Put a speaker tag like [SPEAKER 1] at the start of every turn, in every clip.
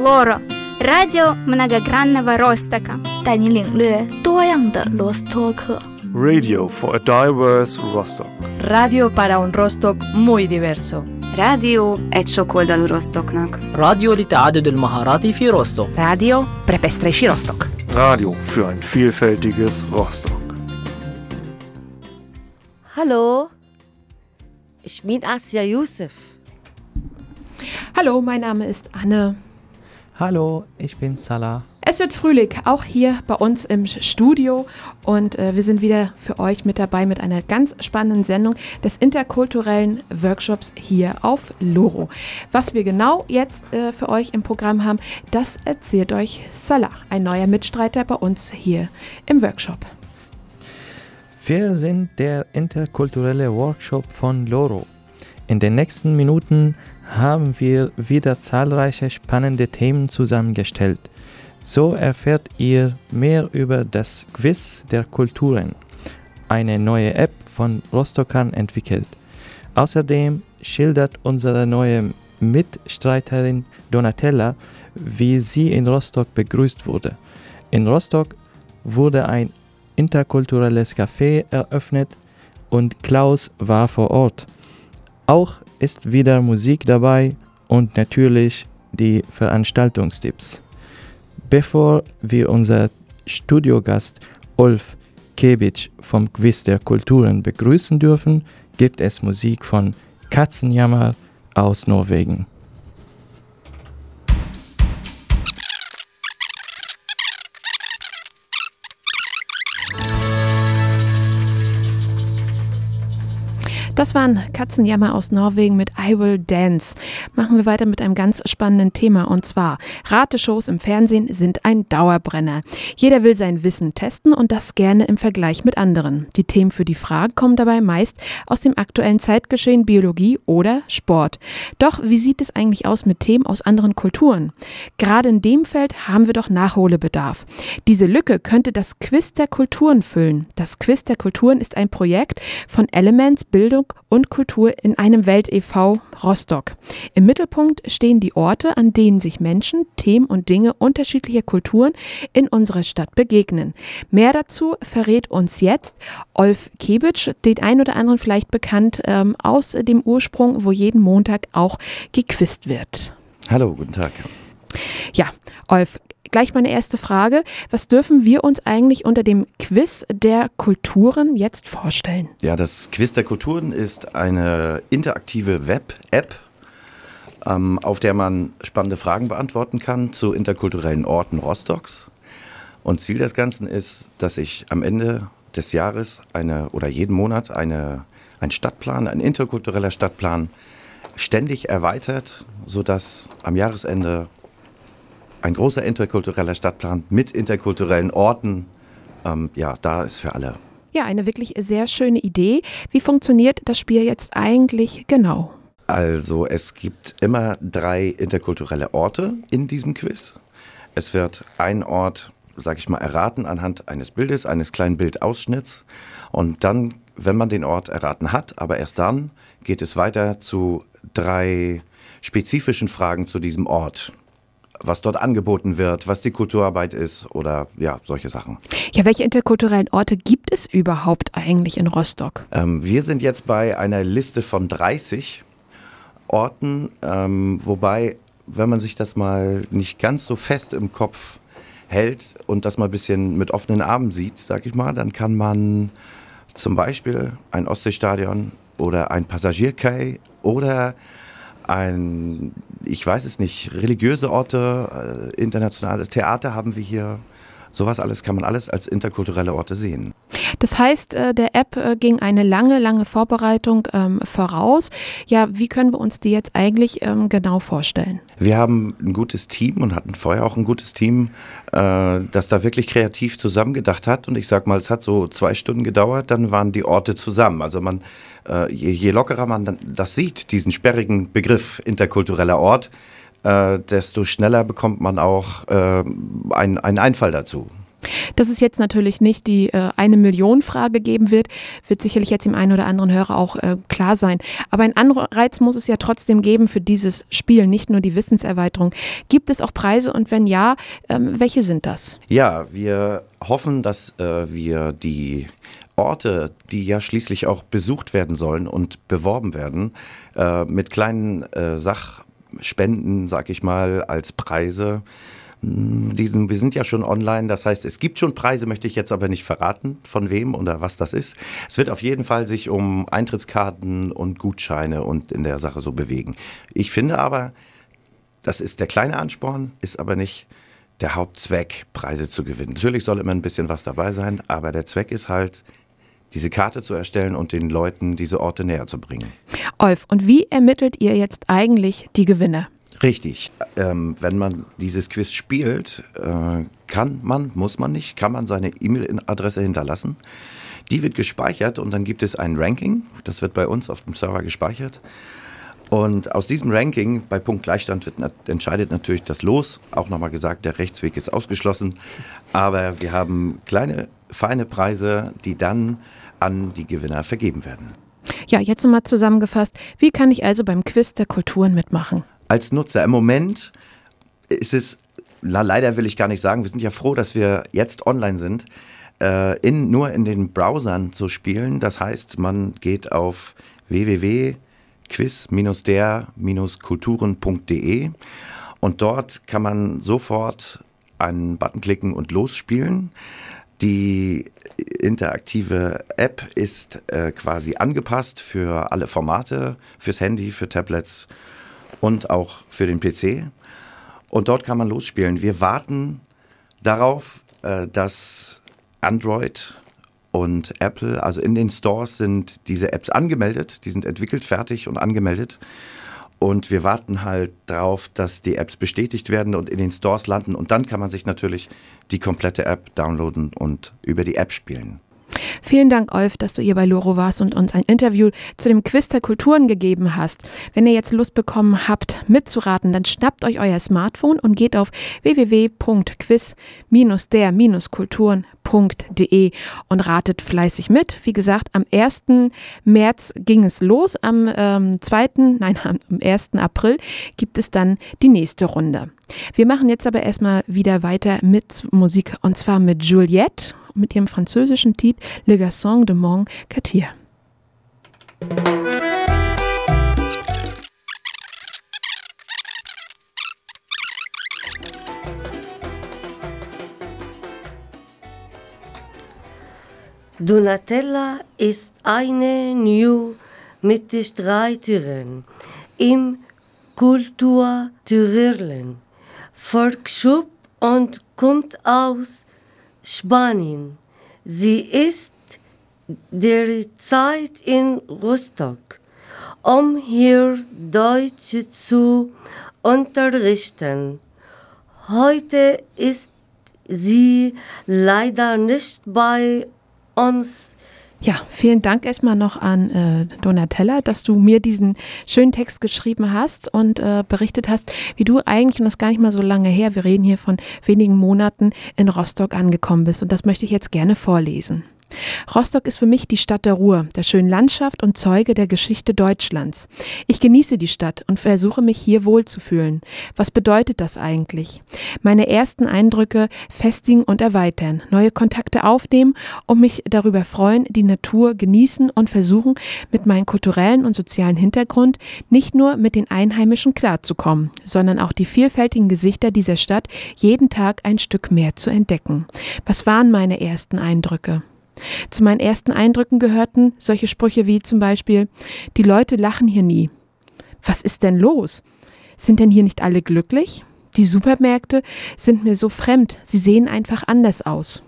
[SPEAKER 1] Лоро – радио многогранного Ростока.
[SPEAKER 2] 带你领略多样的罗斯托克。
[SPEAKER 3] Radio for a diverse Rostock.
[SPEAKER 4] Radio para un Rostock muy diverso.
[SPEAKER 5] rádió egy sokoldalú Rostoknak.
[SPEAKER 6] راديو لتعدد المهارات في روستوك
[SPEAKER 4] Radio pre pestrejší Rostock.
[SPEAKER 3] Radio für ein vielfältiges Rostock.
[SPEAKER 7] Hallo, ich bin Asya Youssef.
[SPEAKER 8] Hallo, mein Name ist Anne.
[SPEAKER 9] Hallo, ich bin Salah.
[SPEAKER 8] Es wird Frühling, auch hier bei uns im Studio. Und äh, wir sind wieder für euch mit dabei mit einer ganz spannenden Sendung des interkulturellen Workshops hier auf Loro. Was wir genau jetzt äh, für euch im Programm haben, das erzählt euch Salah, ein neuer Mitstreiter bei uns hier im Workshop.
[SPEAKER 9] Wir sind der interkulturelle Workshop von Loro. In den nächsten Minuten haben wir wieder zahlreiche spannende Themen zusammengestellt. So erfährt ihr mehr über das Quiz der Kulturen, eine neue App von Rostockern entwickelt. Außerdem schildert unsere neue Mitstreiterin Donatella, wie sie in Rostock begrüßt wurde. In Rostock wurde ein interkulturelles Café eröffnet und Klaus war vor Ort. Auch ist wieder Musik dabei und natürlich die Veranstaltungstipps. Bevor wir unser Studiogast Ulf Kebic vom Quiz der Kulturen begrüßen dürfen, gibt es Musik von Katzenjammer aus Norwegen.
[SPEAKER 8] Das waren Katzenjammer aus Norwegen mit I Will Dance. Machen wir weiter mit einem ganz spannenden Thema und zwar Rateshows im Fernsehen sind ein Dauerbrenner. Jeder will sein Wissen testen und das gerne im Vergleich mit anderen. Die Themen für die Fragen kommen dabei meist aus dem aktuellen Zeitgeschehen Biologie oder Sport. Doch wie sieht es eigentlich aus mit Themen aus anderen Kulturen? Gerade in dem Feld haben wir doch Nachholbedarf. Diese Lücke könnte das Quiz der Kulturen füllen. Das Quiz der Kulturen ist ein Projekt von Elements Bildung und Kultur in einem Welt e.V. Rostock. Im Mittelpunkt stehen die Orte, an denen sich Menschen, Themen und Dinge unterschiedlicher Kulturen in unserer Stadt begegnen. Mehr dazu verrät uns jetzt Olf Kebitsch, den ein oder anderen vielleicht bekannt ähm, aus dem Ursprung, wo jeden Montag auch gequizt wird.
[SPEAKER 10] Hallo, guten Tag.
[SPEAKER 8] Ja, Olf, gleich meine erste Frage. Was dürfen wir uns eigentlich unter dem Quiz der Kulturen jetzt vorstellen?
[SPEAKER 10] Ja, das Quiz der Kulturen ist eine interaktive Web-App, ähm, auf der man spannende Fragen beantworten kann zu interkulturellen Orten Rostocks. Und Ziel des Ganzen ist, dass ich am Ende des Jahres eine oder jeden Monat eine, ein Stadtplan, ein interkultureller Stadtplan ständig erweitert, sodass am Jahresende ein großer interkultureller Stadtplan mit interkulturellen Orten, ähm, ja, da ist für alle.
[SPEAKER 8] Ja, eine wirklich sehr schöne Idee. Wie funktioniert das Spiel jetzt eigentlich genau?
[SPEAKER 10] Also es gibt immer drei interkulturelle Orte in diesem Quiz. Es wird ein Ort, sag ich mal, erraten anhand eines Bildes, eines kleinen Bildausschnitts. Und dann, wenn man den Ort erraten hat, aber erst dann, geht es weiter zu drei spezifischen Fragen zu diesem Ort was dort angeboten wird, was die Kulturarbeit ist oder ja, solche Sachen.
[SPEAKER 8] Ja, welche interkulturellen Orte gibt es überhaupt eigentlich in Rostock?
[SPEAKER 10] Ähm, wir sind jetzt bei einer Liste von 30 Orten, ähm, wobei, wenn man sich das mal nicht ganz so fest im Kopf hält und das mal ein bisschen mit offenen Armen sieht, sag ich mal, dann kann man zum Beispiel ein Ostseestadion oder ein Passagierkai oder ein, ich weiß es nicht, religiöse Orte, äh, internationale Theater haben wir hier. Sowas alles kann man alles als interkulturelle Orte sehen.
[SPEAKER 8] Das heißt, äh, der App äh, ging eine lange, lange Vorbereitung ähm, voraus. Ja, wie können wir uns die jetzt eigentlich ähm, genau vorstellen?
[SPEAKER 10] Wir haben ein gutes Team und hatten vorher auch ein gutes Team, äh, das da wirklich kreativ zusammengedacht hat. Und ich sag mal, es hat so zwei Stunden gedauert, dann waren die Orte zusammen. Also man, je, lockerer man das sieht, diesen sperrigen Begriff interkultureller Ort, desto schneller bekommt man auch einen Einfall dazu.
[SPEAKER 8] Dass es jetzt natürlich nicht die äh, eine Million Frage geben wird, wird sicherlich jetzt dem einen oder anderen Hörer auch äh, klar sein. Aber ein Anreiz muss es ja trotzdem geben für dieses Spiel, nicht nur die Wissenserweiterung. Gibt es auch Preise und wenn ja, ähm, welche sind das?
[SPEAKER 10] Ja, wir hoffen, dass äh, wir die Orte, die ja schließlich auch besucht werden sollen und beworben werden, äh, mit kleinen äh, Sachspenden, sag ich mal, als Preise diesen, wir sind ja schon online, das heißt, es gibt schon Preise, möchte ich jetzt aber nicht verraten, von wem oder was das ist. Es wird auf jeden Fall sich um Eintrittskarten und Gutscheine und in der Sache so bewegen. Ich finde aber, das ist der kleine Ansporn, ist aber nicht der Hauptzweck, Preise zu gewinnen. Natürlich soll immer ein bisschen was dabei sein, aber der Zweck ist halt, diese Karte zu erstellen und den Leuten diese Orte näher zu bringen.
[SPEAKER 8] Olf, und wie ermittelt ihr jetzt eigentlich die Gewinne?
[SPEAKER 10] Richtig. Ähm, wenn man dieses Quiz spielt, äh, kann man, muss man nicht, kann man seine E-Mail-Adresse hinterlassen. Die wird gespeichert und dann gibt es ein Ranking. Das wird bei uns auf dem Server gespeichert. Und aus diesem Ranking bei Punkt Gleichstand wird, entscheidet natürlich das Los. Auch nochmal gesagt, der Rechtsweg ist ausgeschlossen. Aber wir haben kleine, feine Preise, die dann an die Gewinner vergeben werden.
[SPEAKER 8] Ja, jetzt nochmal zusammengefasst. Wie kann ich also beim Quiz der Kulturen mitmachen?
[SPEAKER 10] Als Nutzer im Moment ist es, leider will ich gar nicht sagen, wir sind ja froh, dass wir jetzt online sind, äh, in, nur in den Browsern zu spielen. Das heißt, man geht auf www.quiz-der-kulturen.de und dort kann man sofort einen Button klicken und losspielen. Die interaktive App ist äh, quasi angepasst für alle Formate, fürs Handy, für Tablets und auch für den PC. Und dort kann man losspielen. Wir warten darauf, äh, dass Android und Apple, also in den Stores sind diese Apps angemeldet, die sind entwickelt, fertig und angemeldet. Und wir warten halt darauf, dass die Apps bestätigt werden und in den Stores landen. Und dann kann man sich natürlich die komplette App downloaden und über die App spielen.
[SPEAKER 8] Vielen Dank, Olf, dass du hier bei Loro warst und uns ein Interview zu dem Quiz der Kulturen gegeben hast. Wenn ihr jetzt Lust bekommen habt, mitzuraten, dann schnappt euch euer Smartphone und geht auf www.quiz-der-kulturen.de und ratet fleißig mit. Wie gesagt, am 1. März ging es los, am ähm, 2., nein, am 1. April gibt es dann die nächste Runde. Wir machen jetzt aber erstmal wieder weiter mit Musik und zwar mit Juliette mit ihrem französischen Titel Le Garçon de Mon Quartier.
[SPEAKER 11] Donatella ist eine New Mitstreiterin im Kultur Tyrerlen, Volksschub und kommt aus Spanien. Sie ist derzeit in Rostock, um hier Deutsch zu unterrichten. Heute ist sie leider nicht bei uns
[SPEAKER 8] ja, vielen Dank erstmal noch an äh, Donatella, dass du mir diesen schönen Text geschrieben hast und äh, berichtet hast, wie du eigentlich, und das gar nicht mal so lange her, wir reden hier von wenigen Monaten, in Rostock angekommen bist. Und das möchte ich jetzt gerne vorlesen. Rostock ist für mich die Stadt der Ruhr, der schönen Landschaft und Zeuge der Geschichte Deutschlands. Ich genieße die Stadt und versuche mich hier wohlzufühlen. Was bedeutet das eigentlich? Meine ersten Eindrücke festigen und erweitern, neue Kontakte aufnehmen und mich darüber freuen, die Natur genießen und versuchen, mit meinem kulturellen und sozialen Hintergrund nicht nur mit den Einheimischen klarzukommen, sondern auch die vielfältigen Gesichter dieser Stadt jeden Tag ein Stück mehr zu entdecken. Was waren meine ersten Eindrücke? Zu meinen ersten Eindrücken gehörten solche Sprüche wie zum Beispiel, die Leute lachen hier nie. Was ist denn los? Sind denn hier nicht alle glücklich? Die Supermärkte sind mir so fremd, sie sehen einfach anders aus.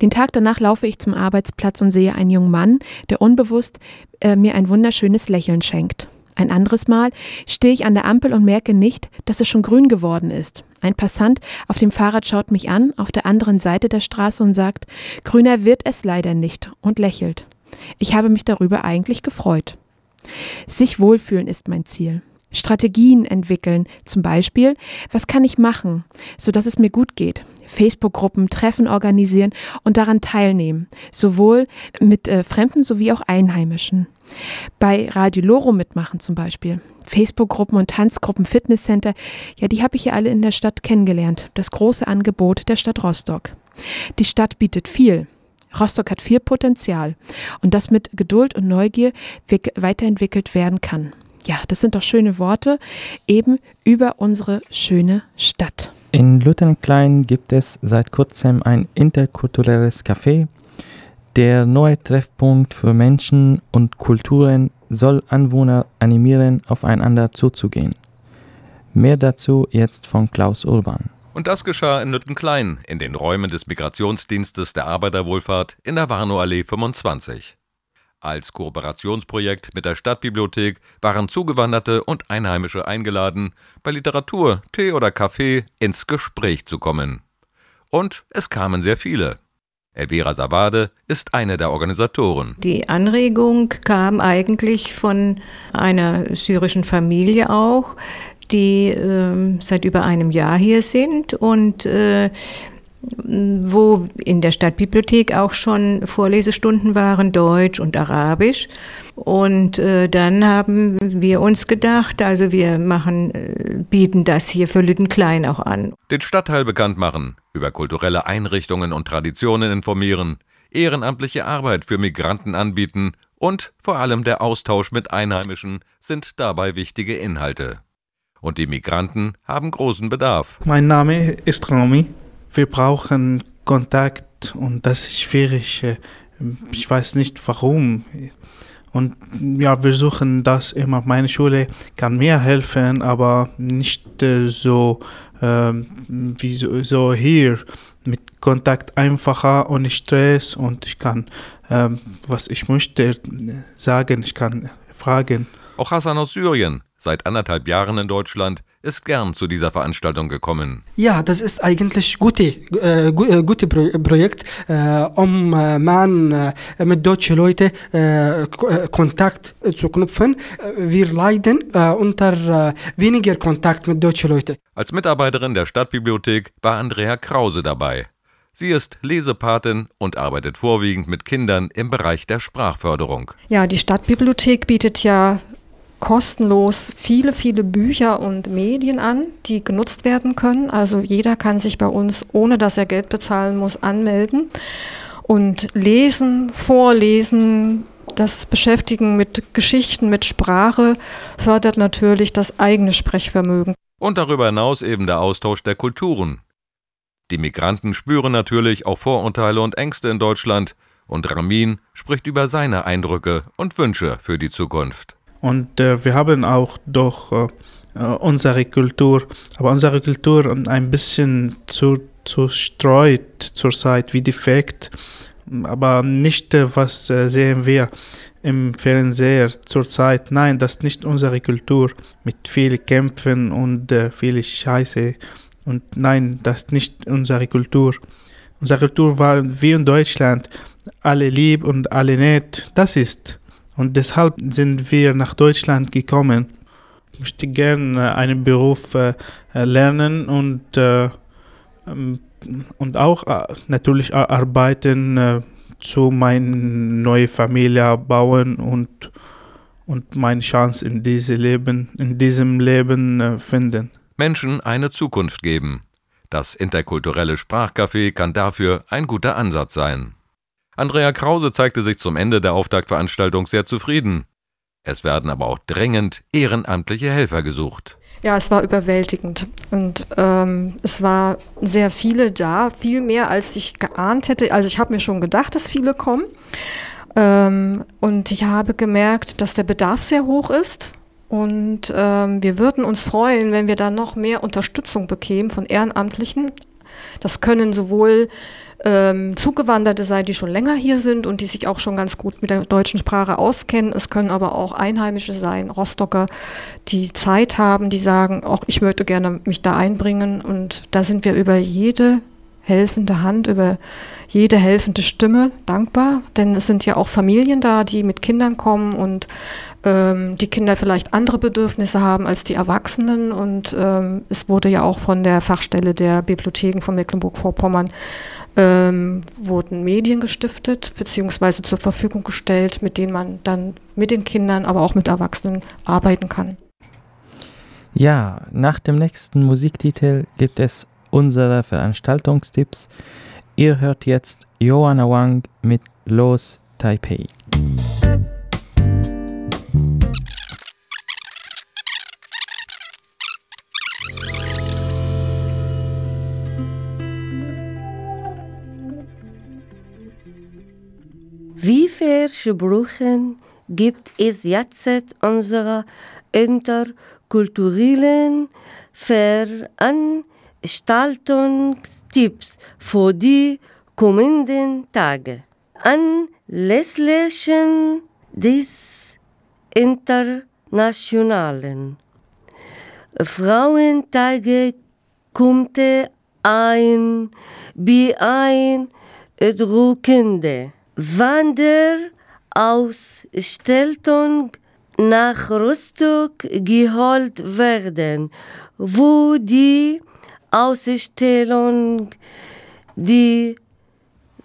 [SPEAKER 8] Den Tag danach laufe ich zum Arbeitsplatz und sehe einen jungen Mann, der unbewusst äh, mir ein wunderschönes Lächeln schenkt. Ein anderes Mal stehe ich an der Ampel und merke nicht, dass es schon grün geworden ist. Ein Passant auf dem Fahrrad schaut mich an, auf der anderen Seite der Straße und sagt, grüner wird es leider nicht und lächelt. Ich habe mich darüber eigentlich gefreut. Sich wohlfühlen ist mein Ziel. Strategien entwickeln. Zum Beispiel, was kann ich machen, sodass es mir gut geht? Facebook-Gruppen, Treffen organisieren und daran teilnehmen, sowohl mit äh, Fremden sowie auch Einheimischen. Bei Radio Loro mitmachen zum Beispiel. Facebook-Gruppen und Tanzgruppen, Fitnesscenter, ja, die habe ich ja alle in der Stadt kennengelernt. Das große Angebot der Stadt Rostock. Die Stadt bietet viel. Rostock hat viel Potenzial und das mit Geduld und Neugier weiterentwickelt werden kann. Ja, das sind doch schöne Worte, eben über unsere schöne Stadt.
[SPEAKER 9] In Luthernklein gibt es seit kurzem ein interkulturelles Café. Der neue Treffpunkt für Menschen und Kulturen soll Anwohner animieren, aufeinander zuzugehen. Mehr dazu jetzt von Klaus Urban.
[SPEAKER 12] Und das geschah in Lüttenklein, in den Räumen des Migrationsdienstes der Arbeiterwohlfahrt in der Warnowallee 25. Als Kooperationsprojekt mit der Stadtbibliothek waren Zugewanderte und Einheimische eingeladen, bei Literatur, Tee oder Kaffee ins Gespräch zu kommen. Und es kamen sehr viele. Elvira Savade ist eine der Organisatoren.
[SPEAKER 13] Die Anregung kam eigentlich von einer syrischen Familie auch, die äh, seit über einem Jahr hier sind und äh, wo in der Stadtbibliothek auch schon Vorlesestunden waren, Deutsch und Arabisch. Und äh, dann haben wir uns gedacht, also wir machen, äh, bieten das hier für Lüttenklein auch an.
[SPEAKER 12] Den Stadtteil bekannt machen, über kulturelle Einrichtungen und Traditionen informieren, ehrenamtliche Arbeit für Migranten anbieten und vor allem der Austausch mit Einheimischen sind dabei wichtige Inhalte. Und die Migranten haben großen Bedarf.
[SPEAKER 14] Mein Name ist Rami. Wir brauchen Kontakt und das ist schwierig. Ich weiß nicht warum. Und ja, wir suchen das immer. Meine Schule kann mir helfen, aber nicht äh, so äh, wie so, so, hier mit Kontakt einfacher, ohne Stress und ich kann, äh, was ich möchte, sagen, ich kann fragen.
[SPEAKER 12] Auch Hassan aus Syrien seit anderthalb Jahren in Deutschland, ist gern zu dieser Veranstaltung gekommen.
[SPEAKER 15] Ja, das ist eigentlich gute, äh, äh gute Pro Projekt, äh, um äh, man äh, mit deutschen Leuten äh, Kontakt zu knüpfen. Wir leiden unter weniger Kontakt mit deutschen Leuten.
[SPEAKER 12] Als Mitarbeiterin der Stadtbibliothek war Andrea Krause dabei. Sie ist Lesepatin und arbeitet vorwiegend mit Kindern im Bereich der Sprachförderung.
[SPEAKER 16] Ja, die Stadtbibliothek bietet ja kostenlos viele, viele Bücher und Medien an, die genutzt werden können. Also jeder kann sich bei uns, ohne dass er Geld bezahlen muss, anmelden und lesen, vorlesen. Das Beschäftigen mit Geschichten, mit Sprache fördert natürlich das eigene Sprechvermögen.
[SPEAKER 12] Und darüber hinaus eben der Austausch der Kulturen. Die Migranten spüren natürlich auch Vorurteile und Ängste in Deutschland, und Ramin spricht über seine Eindrücke und Wünsche für die Zukunft.
[SPEAKER 14] Und äh, wir haben auch doch äh, äh, unsere Kultur, aber unsere Kultur ein bisschen zu, zu streut zurzeit wie defekt. Aber nicht, äh, was äh, sehen wir im Fernseher zurzeit. Nein, das ist nicht unsere Kultur mit vielen Kämpfen und äh, viel Scheiße. Und nein, das ist nicht unsere Kultur. Unsere Kultur war wie in Deutschland, alle lieb und alle nett. Das ist und deshalb sind wir nach Deutschland gekommen. Ich möchte gerne einen Beruf äh, lernen und, äh, ähm, und auch äh, natürlich arbeiten, äh, zu meiner neuen Familie bauen und, und meine Chance in, diese Leben, in diesem Leben äh, finden.
[SPEAKER 12] Menschen eine Zukunft geben. Das interkulturelle Sprachcafé kann dafür ein guter Ansatz sein. Andrea Krause zeigte sich zum Ende der Auftaktveranstaltung sehr zufrieden. Es werden aber auch dringend ehrenamtliche Helfer gesucht.
[SPEAKER 16] Ja, es war überwältigend und ähm, es war sehr viele da, viel mehr als ich geahnt hätte. Also ich habe mir schon gedacht, dass viele kommen ähm, und ich habe gemerkt, dass der Bedarf sehr hoch ist und ähm, wir würden uns freuen, wenn wir da noch mehr Unterstützung bekämen von Ehrenamtlichen. Das können sowohl ähm, Zugewanderte sein, die schon länger hier sind und die sich auch schon ganz gut mit der deutschen Sprache auskennen. Es können aber auch Einheimische sein, Rostocker, die Zeit haben, die sagen, auch ich möchte gerne mich da einbringen. Und da sind wir über jede helfende Hand, über jede helfende Stimme dankbar, denn es sind ja auch Familien da, die mit Kindern kommen und ähm, die Kinder vielleicht andere Bedürfnisse haben als die Erwachsenen. Und ähm, es wurde ja auch von der Fachstelle der Bibliotheken von Mecklenburg-Vorpommern ähm, wurden Medien gestiftet beziehungsweise zur Verfügung gestellt, mit denen man dann mit den Kindern, aber auch mit Erwachsenen arbeiten kann.
[SPEAKER 9] Ja, nach dem nächsten Musiktitel gibt es unsere Veranstaltungstipps. Ihr hört jetzt Joanna Wang mit Los Taipei.
[SPEAKER 11] Wie viele Sprüchen gibt es jetzt unserer interkulturellen Veranstaltungstipps für die kommenden Tage? Anlässlich des internationalen Frauentage kommt ein beeindruckende Wanderausstellung nach Rostock geholt werden, wo die Ausstellung die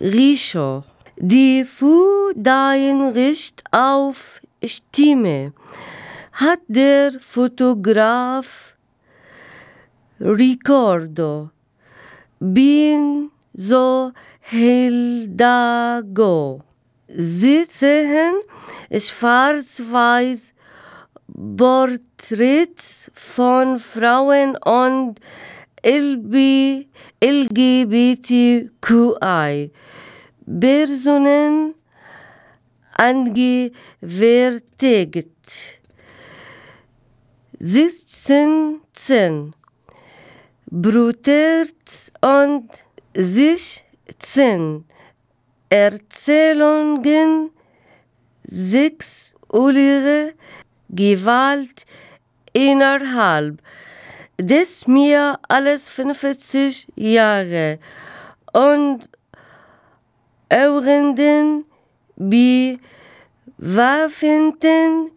[SPEAKER 11] Rischo, die für dein Recht auf Stimme hat der Fotograf Ricardo bin so Hildago. Sie sehen schwarz-weiß Porträts von Frauen und LB, LGBTQI Personen angewertet. 16 brutert und sich zehn Erzählungen sexuelle Gewalt innerhalb. Des mir alles 45 Jahre. Und Eurenden bewaffneten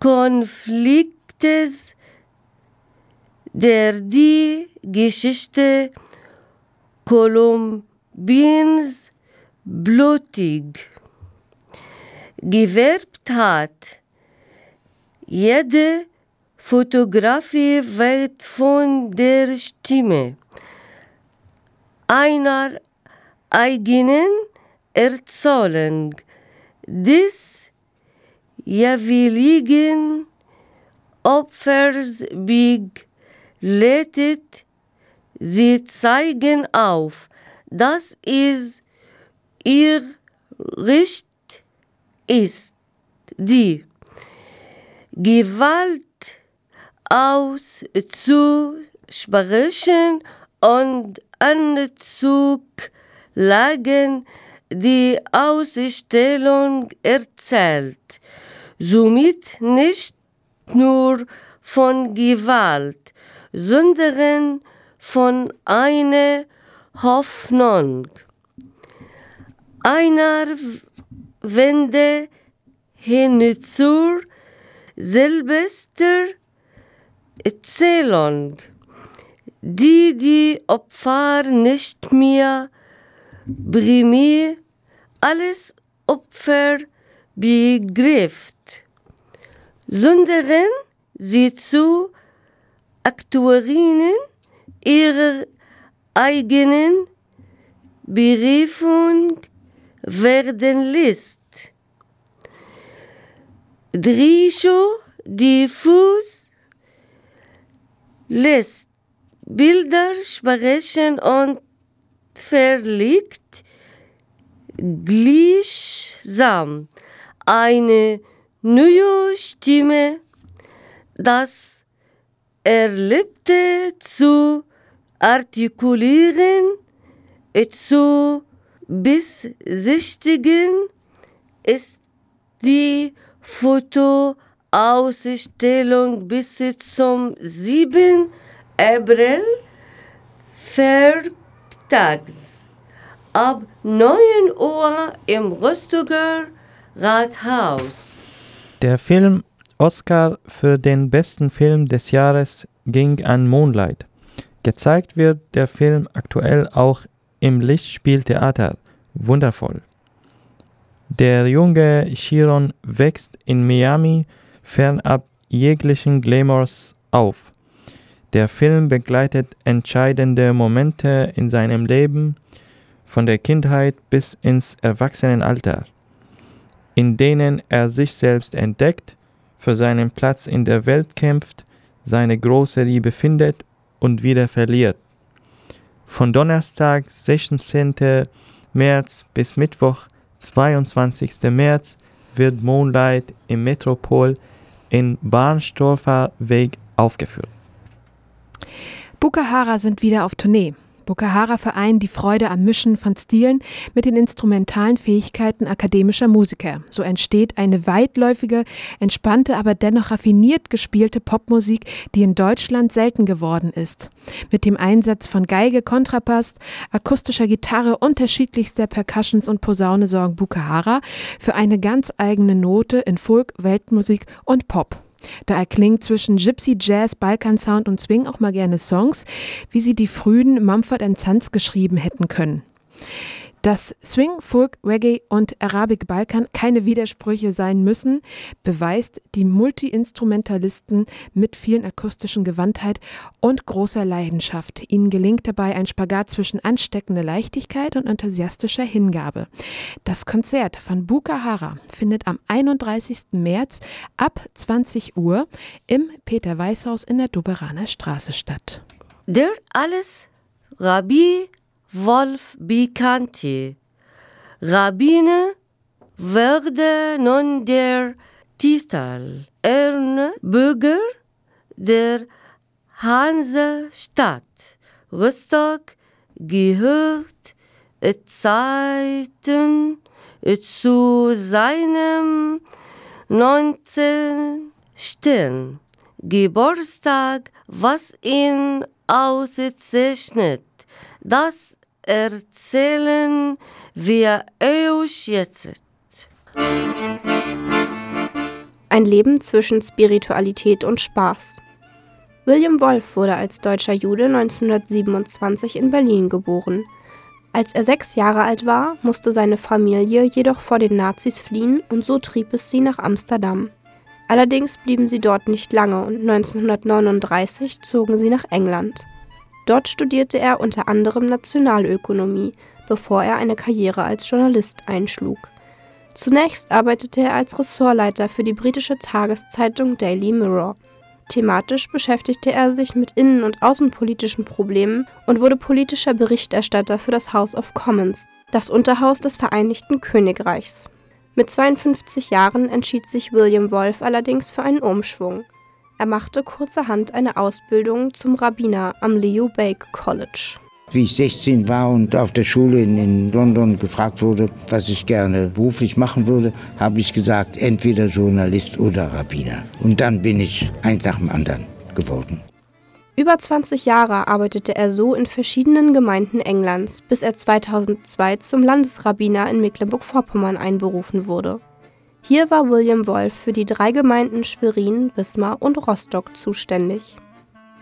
[SPEAKER 11] Konfliktes, der die Geschichte Kolumbiens blutig gewerbt hat. Jede Fotografie wird von der Stimme einer eigenen Erzählung des jeweiligen Opfers begleitet. Sie zeigen auf, dass es ihr Recht ist, die Gewalt auszusprechen und anzulagen, die Ausstellung erzählt. Somit nicht nur von Gewalt, sondern von einer Hoffnung. Einer Wende hin zur selbster Erzählung, die die Opfer nicht mehr primär alles Opfer begreift, sondern sie zu Aktuarinnen ihrer eigenen Berufung werden lässt. Drischo diffus lässt Bilder sprechen und verlegt gleichsam eine neue Stimme, das Erlebte zu artikulieren, zu besichtigen, ist die Fotoausstellung bis zum 7. April vertags ab 9 Uhr im Rostocker Rathaus.
[SPEAKER 9] Der Film Oscar für den besten Film des Jahres ging an Moonlight. Gezeigt wird der Film aktuell auch im Lichtspieltheater. Wundervoll. Der junge Chiron wächst in Miami fernab jeglichen Glamours auf. Der Film begleitet entscheidende Momente in seinem Leben, von der Kindheit bis ins Erwachsenenalter, in denen er sich selbst entdeckt, für seinen Platz in der Welt kämpft, seine große Liebe findet und wieder verliert. Von Donnerstag, 16. März bis Mittwoch, 22. März wird Moonlight im Metropol in Barnstorfer Weg aufgeführt.
[SPEAKER 8] Bukahara sind wieder auf Tournee. Bukahara vereint die Freude am Mischen von Stilen mit den instrumentalen Fähigkeiten akademischer Musiker. So entsteht eine weitläufige, entspannte, aber dennoch raffiniert gespielte Popmusik, die in Deutschland selten geworden ist. Mit dem Einsatz von Geige, Kontrabass, akustischer Gitarre, unterschiedlichster Percussions und Posaune sorgen Bukahara für eine ganz eigene Note in Folk, Weltmusik und Pop. Da erklingt zwischen Gypsy, Jazz, Balkan Sound und Swing auch mal gerne Songs, wie sie die frühen Mumford Sons geschrieben hätten können. Dass Swing, Folk, Reggae und Arabic Balkan keine Widersprüche sein müssen, beweist die Multi-Instrumentalisten mit vielen akustischen Gewandtheit und großer Leidenschaft. Ihnen gelingt dabei ein Spagat zwischen ansteckender Leichtigkeit und enthusiastischer Hingabe. Das Konzert von Bukahara findet am 31. März ab 20 Uhr im Peter-Weiß-Haus in der Doberaner Straße statt.
[SPEAKER 11] Der alles Rabbi Wolf Bicanti. Rabbine werde nun der Titel Erne Bürger der Hansestadt Rostock gehört Zeiten zu seinem 19. Geburtstag, was ihn auszeichnet. Das erzählen wir euch jetzt.
[SPEAKER 1] Ein Leben zwischen Spiritualität und Spaß. William Wolf wurde als deutscher Jude 1927 in Berlin geboren. Als er sechs Jahre alt war, musste seine Familie jedoch vor den Nazis fliehen und so trieb es sie nach Amsterdam. Allerdings blieben sie dort nicht lange und 1939 zogen sie nach England. Dort studierte er unter anderem Nationalökonomie, bevor er eine Karriere als Journalist einschlug. Zunächst arbeitete er als Ressortleiter für die britische Tageszeitung Daily Mirror. Thematisch beschäftigte er sich mit innen- und außenpolitischen Problemen und wurde politischer Berichterstatter für das House of Commons, das Unterhaus des Vereinigten Königreichs. Mit 52 Jahren entschied sich William Wolf allerdings für einen Umschwung. Er machte kurzerhand eine Ausbildung zum Rabbiner am Leo Bake College.
[SPEAKER 17] Wie ich 16 war und auf der Schule in, in London gefragt wurde, was ich gerne beruflich machen würde, habe ich gesagt, entweder Journalist oder Rabbiner. Und dann bin ich eins nach dem anderen geworden.
[SPEAKER 1] Über 20 Jahre arbeitete er so in verschiedenen Gemeinden Englands, bis er 2002 zum Landesrabbiner in Mecklenburg-Vorpommern einberufen wurde. Hier war William Wolf für die drei Gemeinden Schwerin, Wismar und Rostock zuständig.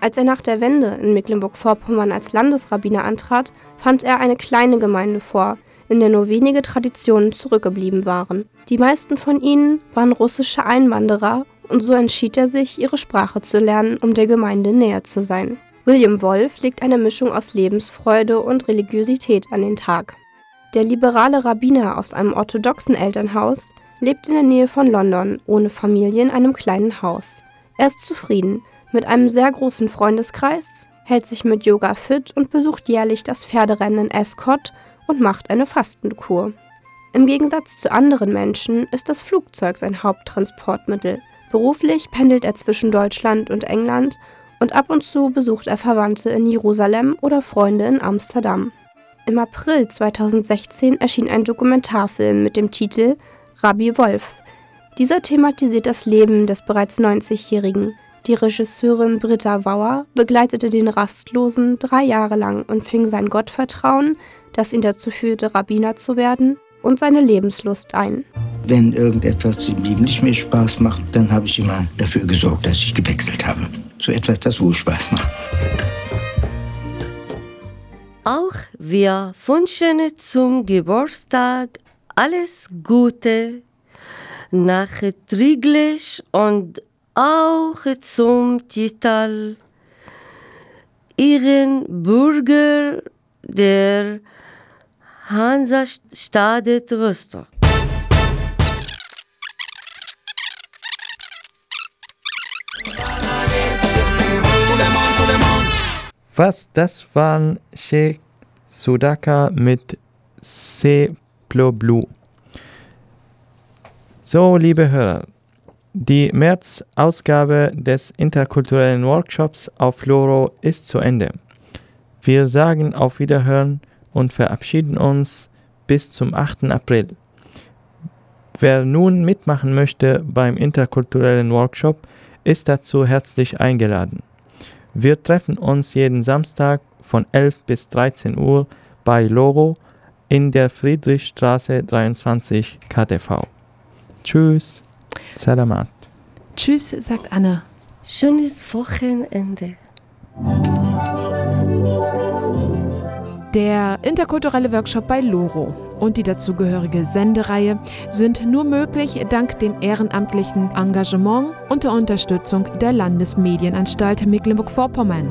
[SPEAKER 1] Als er nach der Wende in Mecklenburg-Vorpommern als Landesrabbiner antrat, fand er eine kleine Gemeinde vor, in der nur wenige Traditionen zurückgeblieben waren. Die meisten von ihnen waren russische Einwanderer und so entschied er sich, ihre Sprache zu lernen, um der Gemeinde näher zu sein. William Wolf legt eine Mischung aus Lebensfreude und Religiosität an den Tag. Der liberale Rabbiner aus einem orthodoxen Elternhaus lebt in der Nähe von London, ohne Familie in einem kleinen Haus. Er ist zufrieden mit einem sehr großen Freundeskreis, hält sich mit Yoga fit und besucht jährlich das Pferderennen in Ascot und macht eine Fastenkur. Im Gegensatz zu anderen Menschen ist das Flugzeug sein Haupttransportmittel. Beruflich pendelt er zwischen Deutschland und England und ab und zu besucht er Verwandte in Jerusalem oder Freunde in Amsterdam. Im April 2016 erschien ein Dokumentarfilm mit dem Titel Rabbi Wolf. Dieser thematisiert das Leben des bereits 90-Jährigen. Die Regisseurin Britta Wauer begleitete den Rastlosen drei Jahre lang und fing sein Gottvertrauen, das ihn dazu führte, Rabbiner zu werden, und seine Lebenslust ein.
[SPEAKER 17] Wenn irgendetwas im Leben nicht mehr Spaß macht, dann habe ich immer dafür gesorgt, dass ich gewechselt habe. So etwas, das wohl Spaß macht.
[SPEAKER 11] Auch wir wünschen zum Geburtstag alles Gute, nachträglich und auch zum Titel Ehrenbürger der Hansastadt Rostock.
[SPEAKER 9] Was, das waren Sheikh Sudaka mit C. Blue. So, liebe Hörer, die März-Ausgabe des interkulturellen Workshops auf Loro ist zu Ende. Wir sagen auf Wiederhören und verabschieden uns bis zum 8. April. Wer nun mitmachen möchte beim interkulturellen Workshop, ist dazu herzlich eingeladen. Wir treffen uns jeden Samstag von 11 bis 13 Uhr bei Loro in der Friedrichstraße 23 KTV. Tschüss, Salamat.
[SPEAKER 8] Tschüss, sagt Anne.
[SPEAKER 11] Schönes Wochenende.
[SPEAKER 8] Der interkulturelle Workshop bei Loro und die dazugehörige Sendereihe sind nur möglich dank dem ehrenamtlichen Engagement und der Unterstützung der Landesmedienanstalt Mecklenburg-Vorpommern.